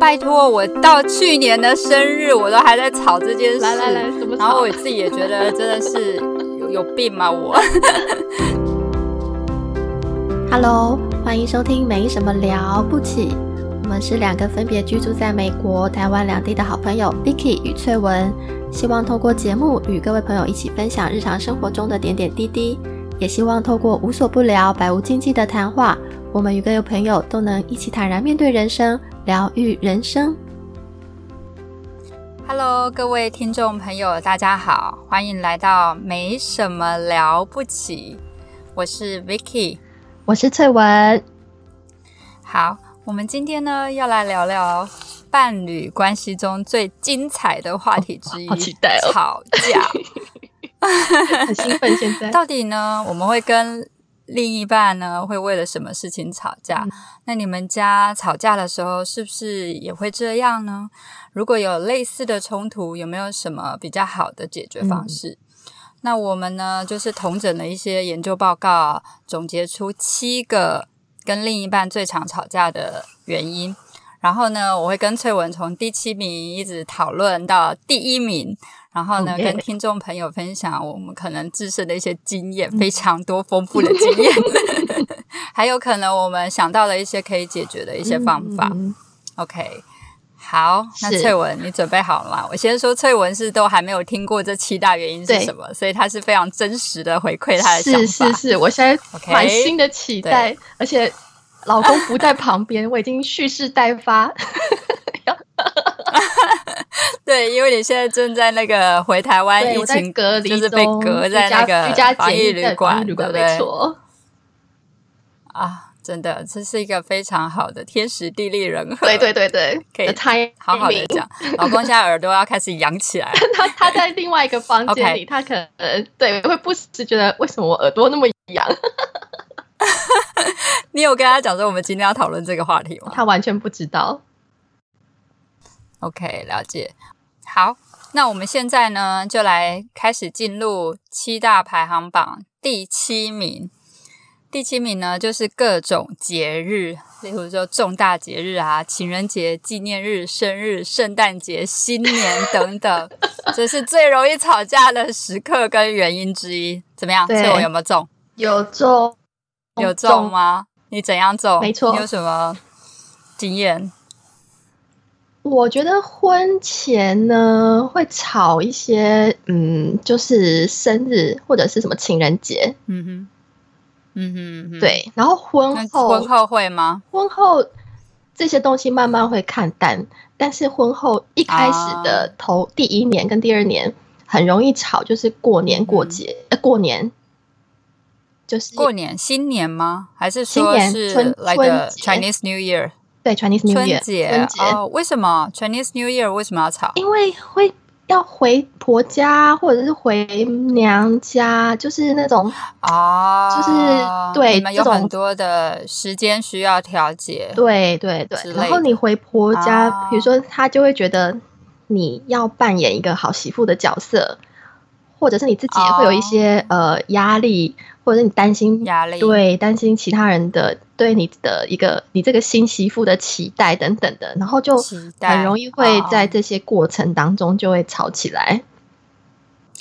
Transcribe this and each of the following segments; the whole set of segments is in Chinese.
拜托，我到去年的生日，我都还在吵这件事。来来来，怎么然后我自己也觉得真的是有有病吗？我。Hello，欢迎收听没什么了不起。我们是两个分别居住在美国、台湾两地的好朋友 Vicky 与翠文，希望透过节目与各位朋友一起分享日常生活中的点点滴滴，也希望透过无所不聊、百无禁忌的谈话，我们与各位朋友都能一起坦然面对人生，疗愈人生。Hello，各位听众朋友，大家好，欢迎来到没什么了不起，我是 Vicky，我是翠文。好，我们今天呢要来聊聊伴侣关系中最精彩的话题之一，好期待哦吵架。很兴奋，现在到底呢，我们会跟另一半呢会为了什么事情吵架？嗯那你们家吵架的时候是不是也会这样呢？如果有类似的冲突，有没有什么比较好的解决方式？那我们呢，就是统整了一些研究报告，总结出七个跟另一半最常吵架的原因。然后呢，我会跟翠文从第七名一直讨论到第一名，然后呢跟听众朋友分享我们可能自身的一些经验，非常多丰富的经验，还有可能我们想到了一些可以解决的一些方法。嗯 OK，好，那翠文你准备好了吗？我先说翠文是都还没有听过这七大原因是什么，所以他是非常真实的回馈他的想法。是是是，我现在满心的期待，而且老公不在旁边，我已经蓄势待发。对，因为你现在正在那个回台湾，疫情，隔离就是被隔在那个防疫旅馆对不对。啊，真的，这是一个非常好的天时地利人和。对对对对，可以的 timing 好好的讲。老公现在耳朵要开始扬起来了。他他在另外一个房间里 他可能对会不时觉得为什么我耳朵那么痒，你有跟他讲说我们今天要讨论这个话题吗他完全不知道。？OK，了解。好，那我们现在呢，就来开始进入七大排行榜第七名。第七名呢，就是各种节日，例如说重大节日啊，情人节、纪念日、生日、圣诞节、新年等等，这是最容易吵架的时刻跟原因之一。怎么样？对我有没有中？有中有中？吗？你怎样中？没错你有什么经验？我觉得婚前呢会吵一些，嗯，就是生日或者是什么情人节，嗯哼，嗯哼嗯哼，。对，然后婚那后婚后会吗？婚后这些东西慢慢会看淡，但是婚后一开始的头、第一年跟第二年很容易吵，就是过年过节、呃过年，就是过年、新年吗？还是说是春 like 春 Chinese New Year 对 Chinese New Year 节？春节，哦，为什么 Chinese New Year 为什么要吵？因为会要回婆家或者是回娘家，就是那种啊，就是对你们有很多的时间需要调节。对对对然后你回婆家，啊比如说他就会觉得你要扮演一个好媳妇的角色，或者是你自己也会有一些、呃压力，或者是你担心哦压力。对担心其他人的对你的一个你这个新媳妇的期待等等的，然后就很容易会哦在这些过程当中就会吵起来。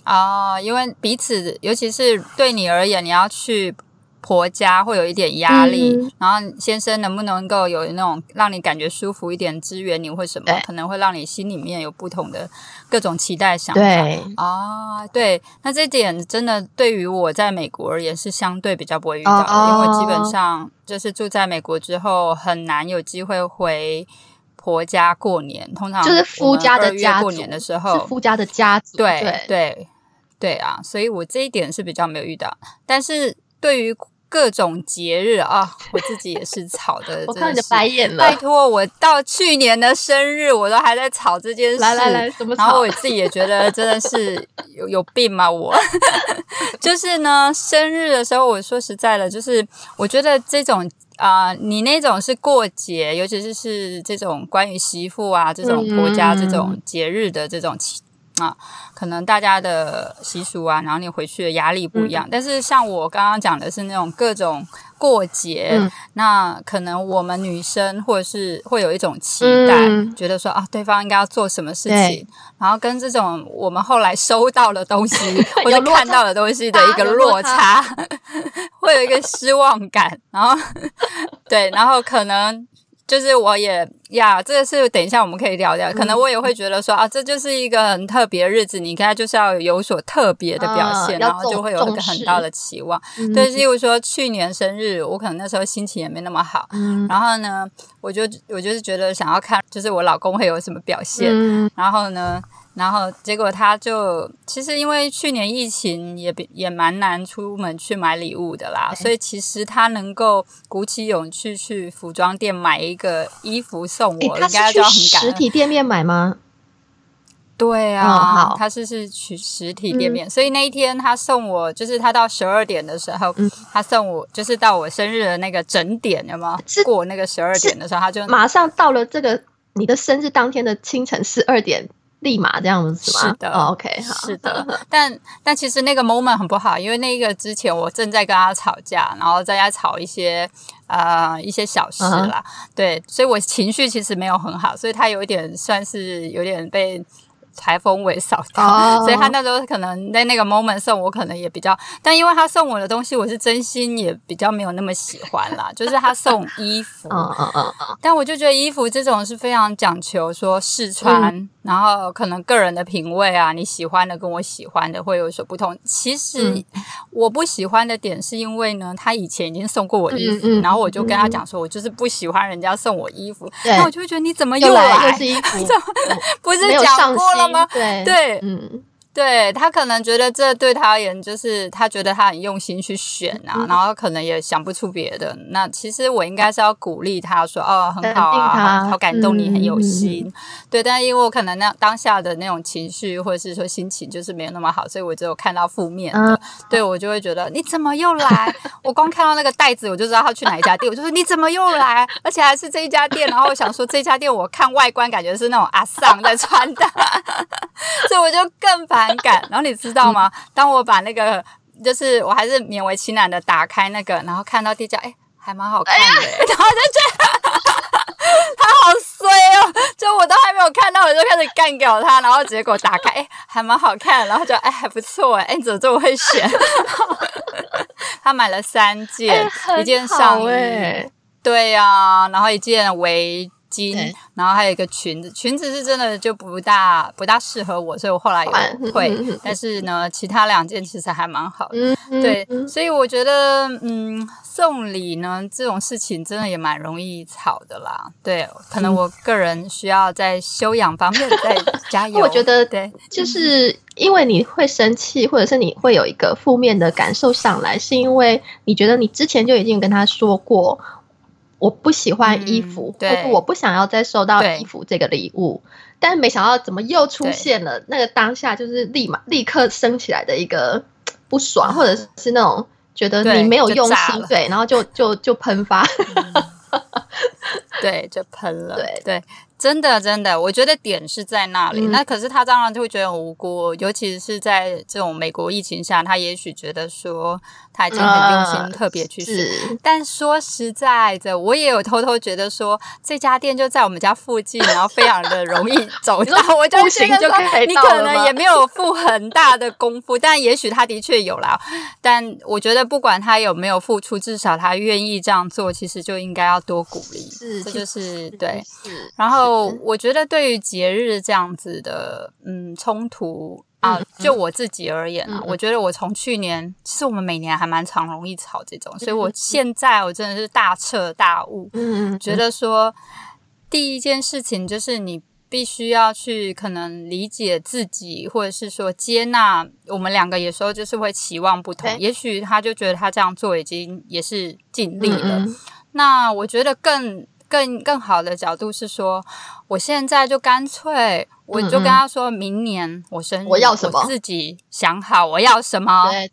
哦、因为彼此，尤其是对你而言，你要去婆家会有一点压力，嗯。然后先生能不能够有那种让你感觉舒服一点，支援你或什么，可能会让你心里面有不同的各种期待想法。对，啊，对，那这点真的对于我在美国而言是相对比较不会遇到的，哦因为基本上就是住在美国之后，很难有机会回婆家过年。通常就是夫家的家过年的时是候，夫家的家族，对对。对对啊，所以我这一点是比较没有遇到。但是对于各种节日啊，我自己也是吵的，我看你的真的是白眼了拜。托，我到去年的生日，我都还在吵这件事。来来来，怎么然后？我自己也觉得真的是 有有病吗？我 就是呢，生日的时候，我说实在的，就是我觉得这种啊、你那种是过节，尤其是是这种关于媳妇啊这种婆家嗯这种节日的这种期啊，可能大家的习俗啊，然后你回去的压力不一样。但是像我刚刚讲的是那种各种过节，那可能我们女生或者是会有一种期待，觉得说啊，对方应该要做什么事情，然后跟这种我们后来收到的东西 或者看到的东西的一个落差，会有一个失望感，然后 对，然后可能。就是我也呀，这个是等一下我们可以聊聊。可能我也会觉得说啊，这就是一个很特别的日子，你应该就是要有所特别的表现，然后就会有一个很大的期望。对，例如说去年生日，我可能那时候心情也没那么好，然后呢，我就我就是觉得想要看，就是我老公会有什么表现，然后呢。然后结果他就其实因为去年疫情也也蛮难出门去买礼物的啦，所以其实他能够鼓起勇气去服装店买一个衣服送我，应该就很感实体店面买吗？对啊，他是是去实体店面，所以那一天他送我，就是他到十二点的时候，他送我就是到我生日的那个整点，有吗？过那个十二点的时候，他就马上到了这个你的生日当天的清晨十二点。立马这样子是的，OK，是的，但但其实那个 moment 很不好，因为那个之前我正在跟他吵架，然后在家吵一些呃一些小事啦，对，所以我情绪其实没有很好，所以他有一点算是有点被。台风尾扫掉，所以他那时候可能在那个 moment 送我，可能也比较，但因为他送我的东西，我是真心也比较没有那么喜欢啦。就是他送衣服，但我就觉得衣服这种是非常讲求说试穿，然后可能个人的品味啊，你喜欢的跟我喜欢的会有所不同。其实我不喜欢的点是因为呢，他以前已经送过我衣服，然后我就跟他讲说，我就是不喜欢人家送我衣服，那我就会觉得你怎么又来？又是衣服，不是讲过了？对对，嗯。对他可能觉得这对他而言，就是他觉得他很用心去选啊，然后可能也想不出别的。那其实我应该是要鼓励他说：“哦，很好啊，好感动你很有心。”对，但是因为我可能那当下的那种情绪或者是说心情就是没有那么好，所以我只有看到负面的，对我就会觉得你怎么又来？我光看到那个袋子我就知道他去哪一家店，我就说你怎么又来？而且还是这一家店。然后我想说这家店我看外观感觉是那种阿桑在穿的，所以我就更烦。反感，然后你知道吗？当我把那个，就是我还是勉为其难的打开那个，然后看到地价，哎，还蛮好看的，然后就觉得 他好衰哦，就我都还没有看到，我就开始干掉他，然后结果打开，哎，还蛮好看，然后就哎还不错哎，你怎么这么会选？他买了三件，一件上衣，对呀，然后一件围。巾，然后还有一个裙子，裙子是真的就不大不大适合我，所以我后来有退。但是呢，其他两件其实还蛮好的。对，所以我觉得，嗯，送礼呢这种事情真的也蛮容易吵的啦。对，可能我个人需要在修养方面再加油。我觉得，对，就是因为你会生气，或者是你会有一个负面的感受上来，是因为你觉得你之前就已经跟他说过。我不喜欢衣服，或我不想要再收到衣服这个礼物，但是没想到怎么又出现了那个当下，就是立马立刻升起来的一个 不爽，或者是那种觉得你没有用心，对，然后就就就喷发，对，就喷了，对。对。真的，真的，我觉得点是在那里。那可是他当然就会觉得很无辜，尤其是在这种美国疫情下，他也许觉得说他已经很用心，特别去试。但说实在的，我也有偷偷觉得说这家店就在我们家附近，然后非常的容易 走到，我就觉得说你可能也没有付很大的功夫，但也许他的确有啦。但我觉得不管他有没有付出，至少他愿意这样做，其实就应该要多鼓励。是，这就是对。然后。我觉得对于节日这样子的嗯冲突啊，就我自己而言啊，我觉得我从去年其实我们每年还蛮常容易吵这种，所以我现在我真的是大彻大悟，嗯觉得说第一件事情就是你必须要去可能理解自己，或者是说接纳我们两个有时候就是会期望不同，也许他就觉得他这样做已经也是尽力了，那我觉得更。更更好的角度是说，我现在就干脆，我就跟他说明年我生日我要什么，自己想好我要什么。对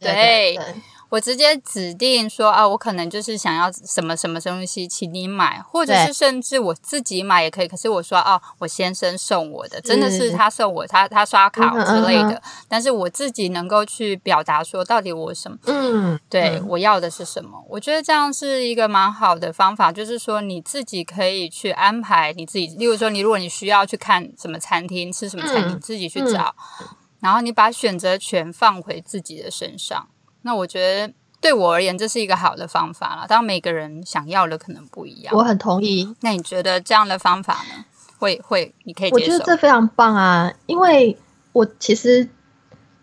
对，我直接指定说啊，我可能就是想要什么什么东西，请你买，或者是甚至我自己买也可以。可是我说哦，我先生送我的，真的是他送我，他他刷卡之类的。但是我自己能够去表达说，到底我什么？嗯，对我要的是什么？我觉得这样是一个蛮好的方法，就是说你自己可以去安排你自己。例如说，你如果你需要去看什么餐厅，吃什么餐厅，自己去找，然后你把选择权放回自己的身上。那我觉得对我而言，这是一个好的方法了。当每个人想要的可能不一样，我很同意。那你觉得这样的方法呢？会会，你可以我觉得这非常棒啊！因为我其实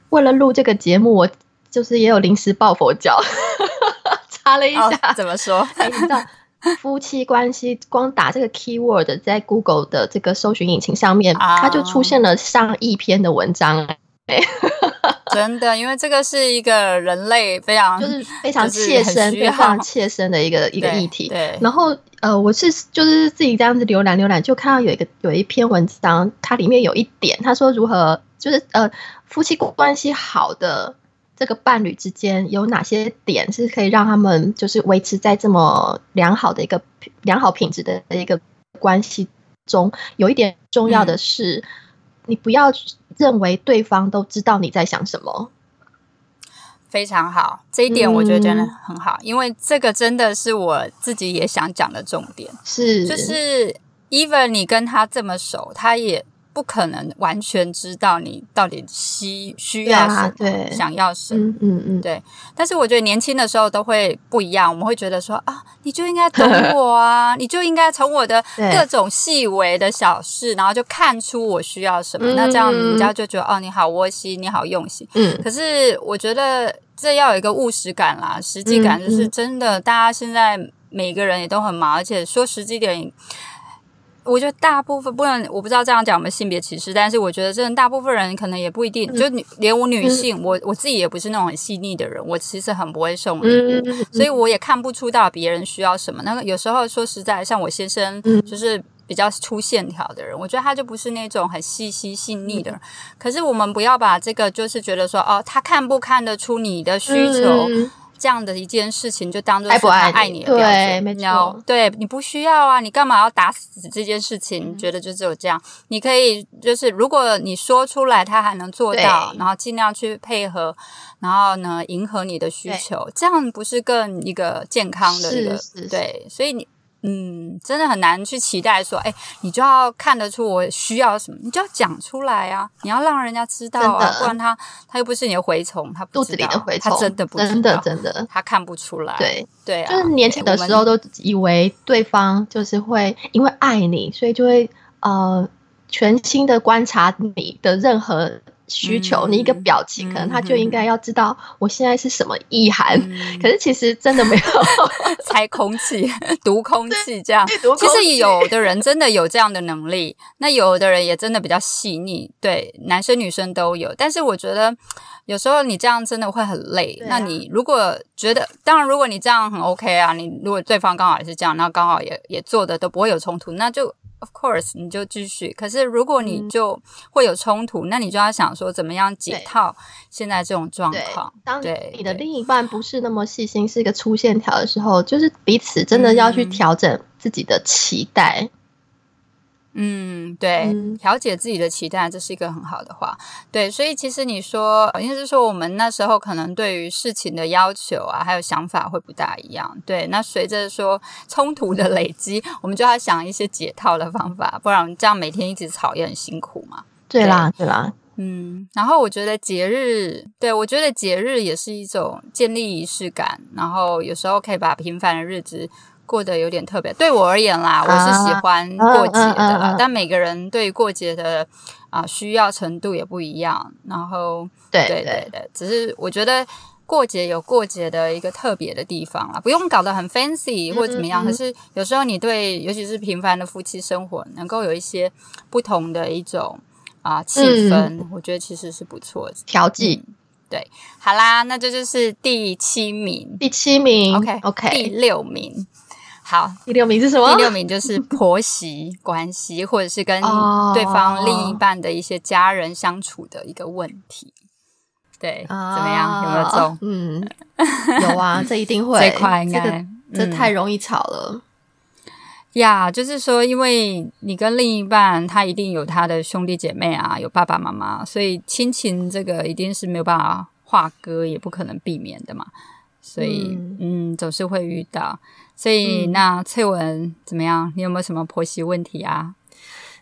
为了录这个节目，我就是也有临时抱佛脚，查了一下怎么说？你知道 夫妻关系，光打这个 keyword 在 Google 的这个搜寻引擎上面，它就出现了上亿篇的文章。真的，因为这个是一个人类非常就是非常切身、非常切身的一个一个议题。对，然后呃，我是就是自己这样子浏览浏览，就看到有一个有一篇文章，它里面有一点，他说如何就是呃夫妻关系好的这个伴侣之间有哪些点是可以让他们就是维持在这么良好的一个良好品质的一个关系中，有一点重要的是。你不要认为对方都知道你在想什么，非常好，这一点我觉得真的很好，因为这个真的是我自己也想讲的重点，是。就是 even 你跟他这么熟，他也。不可能完全知道你到底需需要什么，想要什么，嗯嗯，对。但是我觉得年轻的时候都会不一样，我们会觉得说啊，你就应该懂我啊，你就应该从我的各种细微的小事，然后就看出我需要什么。那这样人家就觉得哦，你好窝心，你好用心。嗯。可是我觉得这要有一个务实感啦，实际感就是真的。大家现在每个人也都很忙，而且说实际点。我觉得大部分不能，我不知道这样讲我们性别歧视，但是我觉得真的大部分人可能也不一定，就连我女性，我我自己也不是那种很细腻的人，我其实很不会送礼物，所以我也看不出到别人需要什么。那个有时候说实在，像我先生就是比较粗线条的人，我觉得他就不是那种很细心细腻的人。可是我们不要把这个就是觉得说哦，他看不看得出你的需求？这样的一件事情，就当做是他爱你的标准。没错，对你不需要啊，你干嘛要打死这件事情？觉得就只有这样，你可以就是，如果你说出来，他还能做到，然后尽量去配合，然后呢，迎合你的需求，这样不是更一个健康的一个对？所以你。嗯，真的很难去期待说，哎，你就要看得出我需要什么，你就要讲出来啊！你要让人家知道啊，不然他他又不是你的蛔虫，他肚子里的蛔虫，他真的不真的真的，他看不出来。对对，啊就是年轻的时候都以为对方就是会因为爱你，所以就会呃全心的观察你的任何。需求，你一个表情，可能他就应该要知道我现在是什么意涵。可是其实真的没有 猜空气、读空气这样。其实有的人真的有这样的能力，那有的人也真的比较细腻。对，男生女生都有。但是我觉得有时候你这样真的会很累。那你如果觉得，当然如果你这样很 OK 啊，你如果对方刚好也是这样，那刚好也也做的都不会有冲突，那就。Of course，你就继续。可是如果你就会有冲突，那你就要想说怎么样解套现在这种状况。当你的另一半不是那么细心，是一个粗线条的时候，就是彼此真的要去调整自己的期待。嗯，对，调节自己的期待，这是一个很好的话。对，所以其实你说，应该是说，我们那时候可能对于事情的要求啊，还有想法会不大一样。对，那随着说冲突的累积，我们就要想一些解套的方法，不然这样每天一直吵也很辛苦嘛。对啦，对啦，嗯。然后我觉得节日，对我觉得节日也是一种建立仪式感，然后有时候可以把平凡的日子。过得有点特别，对我而言啦，我是喜欢过节的啦。但每个人对过节的啊需要程度也不一样。然后，对对对对，只是我觉得过节有过节的一个特别的地方啦，不用搞得很 fancy 或怎么样。可是有时候你对，尤其是平凡的夫妻生活，能够有一些不同的一种啊气氛，我觉得其实是不错的调剂。对，好啦，那这就是第七名，第七名，OK OK，第六名。好，第六名是什么？第六名就是婆媳关系，或者是跟对方另一半的一些家人相处的一个问题。对，怎么样？有没有中？嗯，有啊，这一定会。这块应该这太容易吵了。呀，就是说，因为你跟另一半，他一定有他的兄弟姐妹啊，有爸爸妈妈，所以亲情这个一定是没有办法划割，也不可能避免的嘛。所以，嗯，总是会遇到。所以，那翠文怎么样？你有没有什么婆媳问题啊？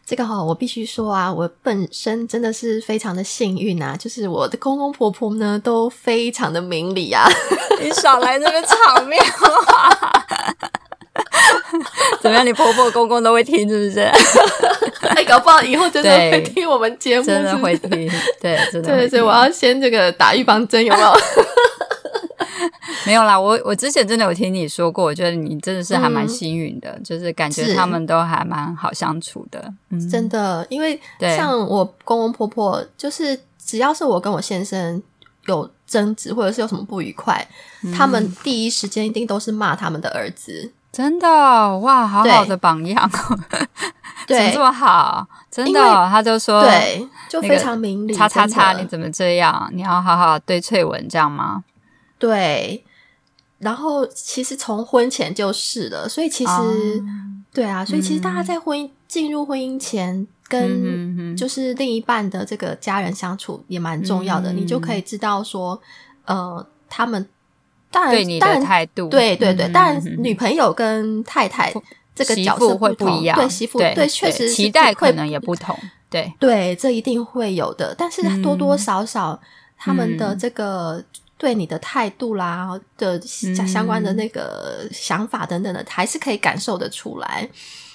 这个哈，我必须说啊，我本身真的是非常的幸运啊，就是我的公公婆婆呢都非常的明理啊。你少来这个场面话。怎么样？你婆婆公公都会听，是不是？哎，搞不好以后真的会听我们节目，真的会听。对，真的。对，所以我要先这个打预防针，有没有？没有啦，我我之前真的有听你说过，我觉得你真的是还蛮幸运的，就是感觉他们都还蛮好相处的。嗯，真的，因为像我公公婆婆，就是只要是我跟我先生有争执，或者是有什么不愉快，他们第一时间一定都是骂他们的儿子。真的哇，好好的榜样，怎么这么好？真的，他就说，对，就非常明理。叉叉叉，你怎么这样？你要好好对翠文这样吗？对。然后其实从婚前就是了，所以其实对啊，所以其实大家在婚姻进入婚姻前，跟就是另一半的这个家人相处也蛮重要的，你就可以知道说，呃，他们。当然，对你的态度，对对对，当然，女朋友跟太太这个角色会不一样，对媳妇，对，确实期待可能也不同，对。对，这一定会有的。但是多多少少，他们的这个对你的态度啦的相关的那个想法等等的，还是可以感受得出来。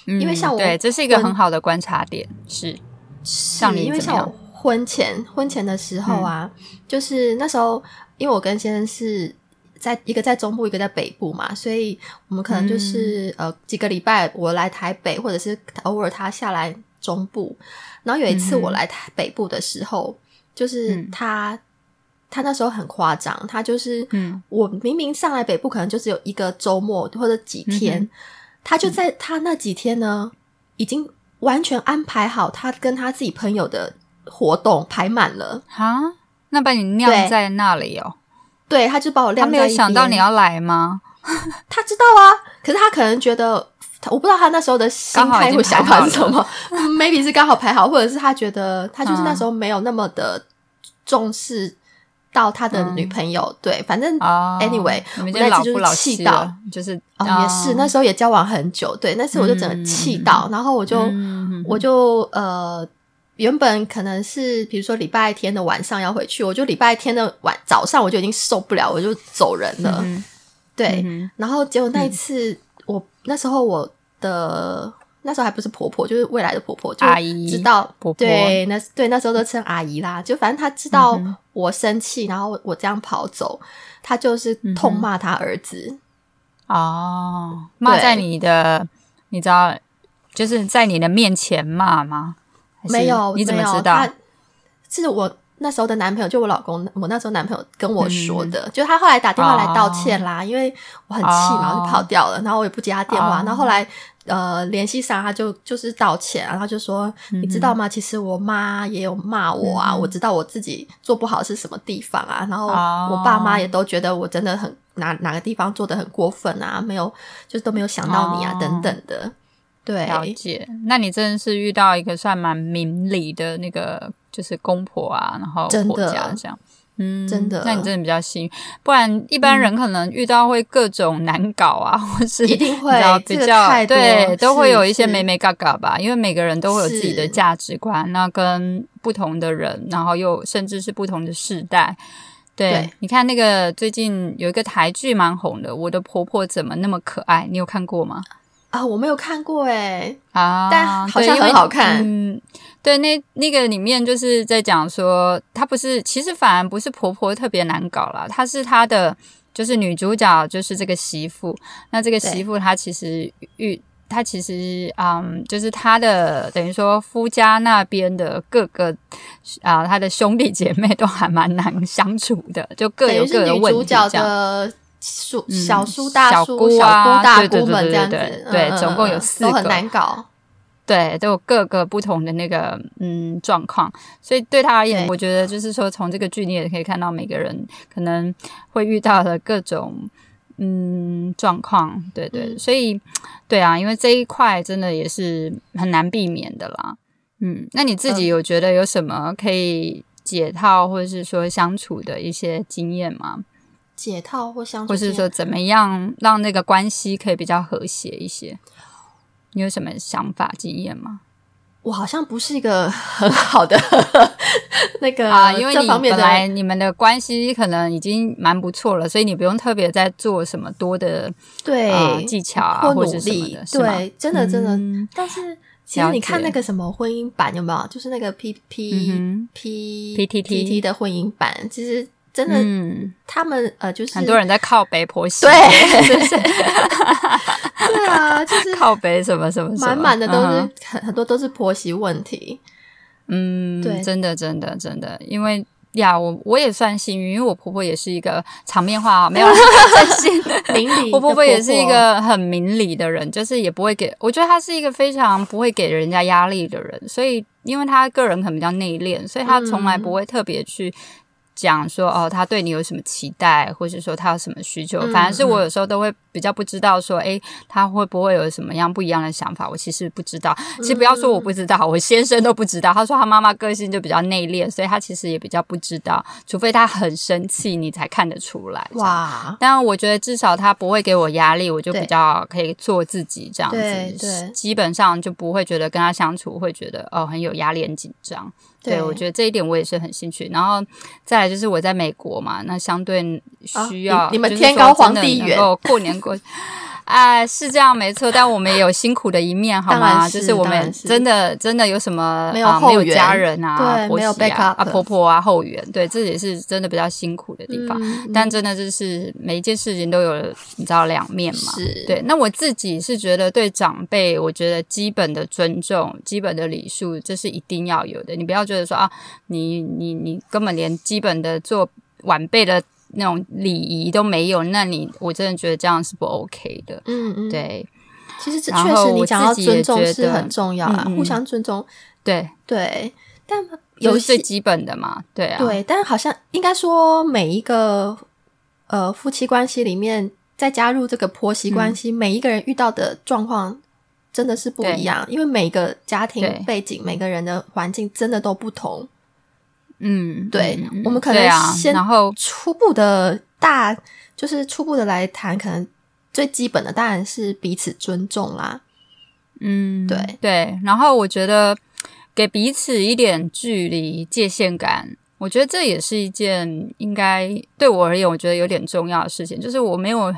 因为像我，对，这是一个很好的观察点，是像你，因为像我婚前婚前的时候啊，就是那时候，因为我跟先生是。在一个在中部，一个在北部嘛，所以我们可能就是呃几个礼拜我来台北，或者是偶尔他下来中部。然后有一次我来台北部的时候，就是他他那时候很夸张，他就是嗯我明明上来北部可能就只有一个周末或者几天，他就在他那几天呢，已经完全安排好他跟他自己朋友的活动排满了哈，那把你晾在那里哦。对，他就把我晾在他没有想到你要来吗？他知道啊，可是他可能觉得，我不知道他那时候的心态或想法是什么。Maybe 是刚好排好，或者是他觉得他就是那时候没有那么的重视到他的女朋友。对，反正 Anyway，我那次就是气到，就是哦，也是那时候也交往很久。对，那次我就整个气到，然后我就我就呃。原本可能是比如说礼拜天的晚上要回去，我就礼拜天的晚早上我就已经受不了，我就走人了。对，然后结果那一次，我那时候我的那时候还不是婆婆，就是未来的婆婆，阿姨知道婆婆对那对那时候都称阿姨啦，就反正她知道我生气，然后我这样跑走，她就是痛骂她儿子哦，骂在你的，你知道就是在你的面前骂吗？没有，你怎么知道？是我那时候的男朋友，就我老公，我那时候男朋友跟我说的，就他后来打电话来道歉啦，因为我很气嘛，就跑掉了，然后我也不接他电话，然后后来呃联系上，他就就是道歉，然后就说你知道吗？其实我妈也有骂我啊，我知道我自己做不好是什么地方啊，然后我爸妈也都觉得我真的很哪哪个地方做的很过分啊，没有就是都没有想到你啊等等的。对，了解。那你真的是遇到一个算蛮明理的那个，就是公婆啊，然后婆家这样，嗯，真的。那你真的比较幸运，不然一般人可能遇到会各种难搞啊，或是一定会比较对，都会有一些美美嘎嘎吧。因为每个人都会有自己的价值观，那跟不同的人，然后又甚至是不同的世代。对，你看那个最近有一个台剧蛮红的，《我的婆婆怎么那么可爱》，你有看过吗？啊，我没有看过哎啊，但好像很好看。嗯，对，那那个里面就是在讲说，她不是，其实反而不是婆婆特别难搞啦，她是她的，就是女主角就是这个媳妇。那这个媳妇她其实遇她其实嗯，就是她的等于说夫家那边的各个啊，她的兄弟姐妹都还蛮难相处的，就各有各的问题这样。叔、小叔、大叔、小姑、大姑们这样子，对，总共有四个，都很难搞。对，都有各个不同的那个嗯状况，所以对他而言，我觉得就是说，从这个剧你也可以看到每个人可能会遇到的各种嗯状况，对对，嗯所以对啊，因为这一块真的也是很难避免的啦。嗯，那你自己嗯有觉得有什么可以解套或者是说相处的一些经验吗？解套或相处或是说怎么样让那个关系可以比较和谐一些？你有什么想法经验吗？我好像不是一个很好的 那个啊，因为你本来你们的关系可能已经蛮不错了，所以你不用特别再做什么多的对、呃技巧啊，或或者什么的，，是对，真的真的。嗯但是其实你看那个什么婚姻版有没有？就是那个 P P 嗯 P PTT T T 的婚姻版，其实真的嗯，他们呃就是很多人在靠北婆媳，对？对啊，就是靠北什么什么什么，满满的都是、嗯很很多都是婆媳问题。嗯，对真的，真的，真的，因为呀，我我也算幸运，因为我婆婆也是一个场面话没有啦 真心。明理我婆婆也是一个很明理的人，就是也不会给，我觉得她是一个非常不会给人家压力的人，所以因为她个人可能比较内敛，所以她从来不会特别去。讲说哦，他对你有什么期待，或者说他有什么需求，嗯反而是我有时候都会比较不知道说，诶，他会不会有什么样不一样的想法？我其实不知道。其实不要说我不知道，我先生都不知道。他说他妈妈个性就比较内敛，所以他其实也比较不知道，除非他很生气，你才看得出来。哇，但我觉得至少他不会给我压力，我就比较可以做自己这样子，对基本上就不会觉得跟他相处会觉得哦很有压力、很紧张。对对我觉得这一点我也是很兴趣。然后再来就是我在美国嘛，那相对需要、啊你你们天高皇帝远能够过年过。哎，是这样没错，但我们也有辛苦的一面，好吗？是就是我们真的真的有什么没有啊、没有家人啊，对没有婆媳啊 backup 啊婆婆啊后援，对，这也是真的比较辛苦的地方。嗯但真的就是每一件事情都有你知道两面嘛。是对，那我自己是觉得对长辈，我觉得基本的尊重、基本的礼数，这是一定要有的。你不要觉得说啊，你你你根本连基本的做晚辈的那种礼仪都没有，那你我真的觉得这样是不 OK 的。嗯嗯，对。其实这确实你讲到自己也尊重是很重要啊，嗯嗯。互相尊重。对，对，但有最基本的嘛，对啊，对，但好像应该说每一个呃夫妻关系里面，再加入这个婆媳关系，每一个人遇到的状况真的是不一样，因为每个家庭背景、每个人的环境真的都不同。嗯，对我们可能先然后初步的大，就是初步的来谈，可能最基本的当然是彼此尊重啦。嗯，对对，然后我觉得给彼此一点距离、界限感，我觉得这也是一件应该对我而言，我觉得有点重要的事情，就是我没有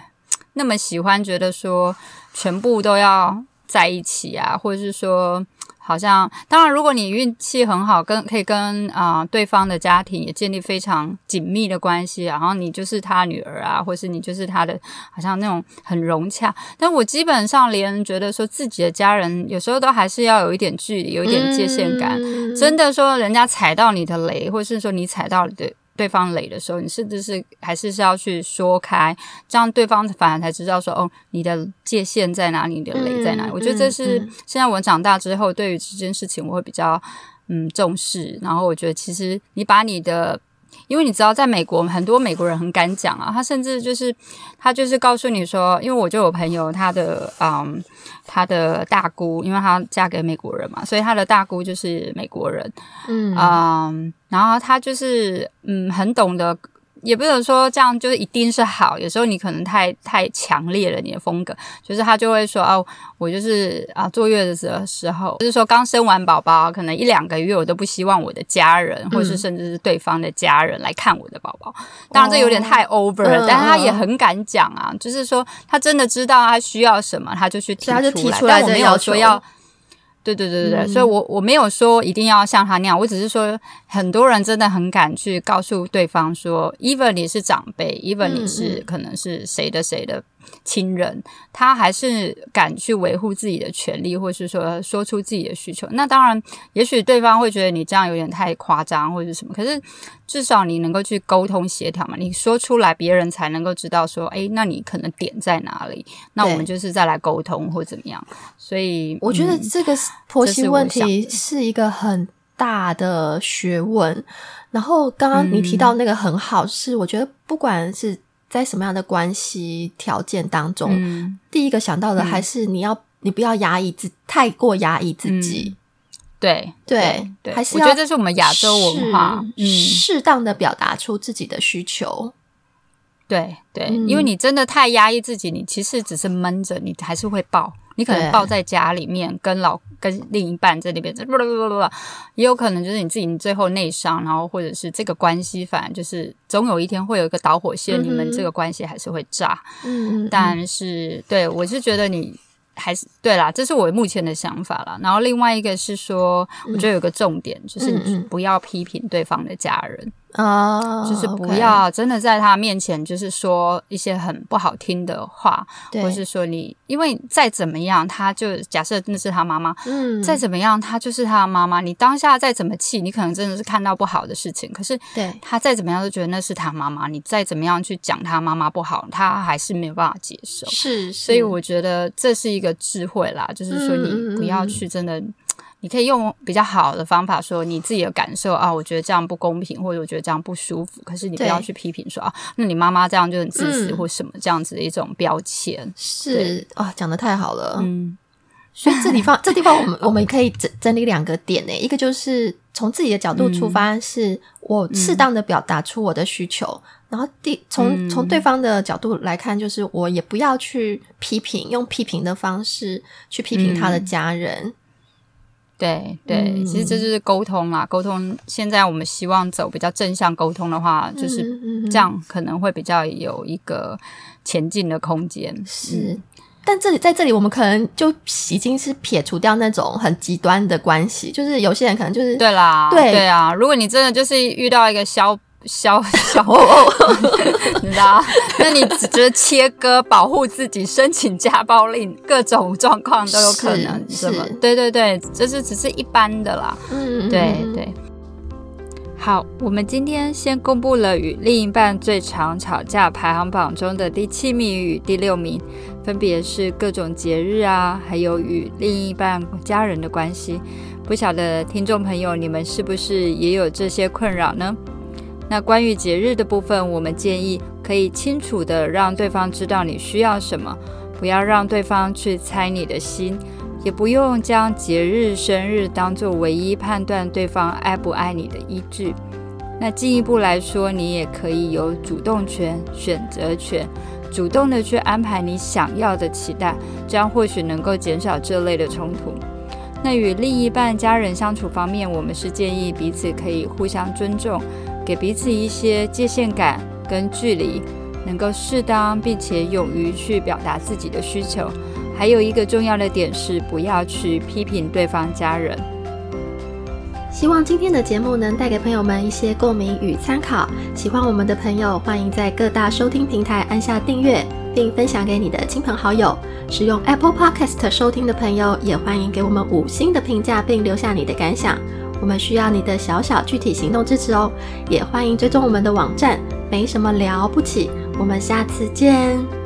那么喜欢觉得说全部都要在一起啊，或者是说。好像，当然，如果你运气很好，跟可以跟啊、呃对方的家庭也建立非常紧密的关系，然后你就是他女儿啊，或是你就是他的，好像那种很融洽。但我基本上连觉得说自己的家人，有时候都还是要有一点距离，有一点界限感。嗯真的说，人家踩到你的雷，或是说你踩到对对方累的时候，你甚至是还是是要去说开，这样对方反而才知道说，哦，你的界限在哪里，你的累在哪里。嗯我觉得这是现在我长大之后，对于这件事情我会比较嗯重视。然后我觉得其实你把你的因为你知道，在美国很多美国人很敢讲啊，他甚至就是他就是告诉你说，因为我就有朋友，他的嗯，他的大姑，因为她嫁给美国人嘛，所以他的大姑就是美国人，嗯嗯，然后他就是嗯，很懂得。也不能说这样就是一定是好，有时候你可能太太强烈了你的风格，就是他就会说哦，我就是啊坐月子的时候，就是说刚生完宝宝，可能一两个月我都不希望我的家人，或是甚至是对方的家人来看我的宝宝。当然这有点太 over 了，嗯但是他也很敢讲啊，就是说他真的知道他需要什么，他就去提出来但我没有说要。对对对对对，嗯。所以我我没有说一定要像他那样，我只是说很多人真的很敢去告诉对方说，even 你是长辈，even 嗯你是嗯。可能是谁的谁的亲人，他还是敢去维护自己的权利，或是说说出自己的需求。那当然，也许对方会觉得你这样有点太夸张，或者什么。可是至少你能够去沟通协调嘛，你说出来，别人才能够知道说，哎，那你可能点在哪里？那我们就是再来沟通或怎么样。所以我觉得这个婆媳问题是一个很大的学问。然后刚刚你提到那个很好，是我觉得不管是。在什么样的关系条件当中，第一个想到的还是你要，你不要压抑自，太过压抑自己。对对对，还是我觉得这是我们亚洲文化，嗯，适当的表达出自己的需求。对对，因为你真的太压抑自己，你其实只是闷着，你还是会爆。你可能抱在家里面，跟老跟另一半在那边，也有可能就是你自己最后内伤，然后或者是这个关系，反正就是总有一天会有一个导火线，你们这个关系还是会炸。嗯，但是对我是觉得你。还是对啦，这是我目前的想法啦。然后另外一个是说，我觉得有个重点就是你不要批评对方的家人啊，就是不要真的在他面前就是说一些很不好听的话，或是说你，因为再怎么样，他就假设那是他妈妈，嗯，再怎么样，他就是他的妈妈。你当下再怎么气，你可能真的是看到不好的事情，可是对他再怎么样都觉得那是他妈妈。你再怎么样去讲他妈妈不好，他还是没有办法接受。是，所以我觉得这是一个。智慧啦，就是说你不要去真的，你可以用比较好的方法说你自己的感受啊，我觉得这样不公平，或者我觉得这样不舒服。可是你不要去批评说啊，那你妈妈这样就很自私或什么这样子的一种标签。是啊，讲的太好了。嗯，所以这地方这地方我们我们可以整整理两个点呢，一个就是从自己的角度出发，是我适当的表达出我的需求。然后第从从对方的角度来看，就是我也不要去批评，用批评的方式去批评他的家人。对对，其实这就是沟通啦。沟通现在我们希望走比较正向沟通的话，就是这样可能会比较有一个前进的空间。是，但这里在这里我们可能就已经是撇除掉那种很极端的关系，就是有些人可能就是对啦，对对啊。如果你真的就是遇到一个消。消消，你知道？那你只觉得切割保护自己，申请家暴令，各种状况都有可能，是吗？对对对，这是只是一般的啦。嗯，对对。好，我们今天先公布了与另一半最常吵架排行榜中的第七名与第六名，分别是各种节日啊，还有与另一半家人的关系。不晓得听众朋友，你们是不是也有这些困扰呢？那关于节日的部分，我们建议可以清楚的让对方知道你需要什么，不要让对方去猜你的心，也不用将节日、生日当作唯一判断对方爱不爱你的依据。那进一步来说，你也可以有主动权、选择权，主动的去安排你想要的期待，这样或许能够减少这类的冲突。那与另一半家人相处方面，我们是建议彼此可以互相尊重。给彼此一些界限感跟距离，能够适当并且勇于去表达自己的需求。还有一个重要的点是，不要去批评对方家人。希望今天的节目能带给朋友们一些共鸣与参考。喜欢我们的朋友，欢迎在各大收听平台按下订阅，并分享给你的亲朋好友。使用 Apple Podcast 收听的朋友，也欢迎给我们五星的评价，并留下你的感想。我们需要你的小小具体行动支持哦，也欢迎追踪我们的网站，没什么了不起。我们下次见。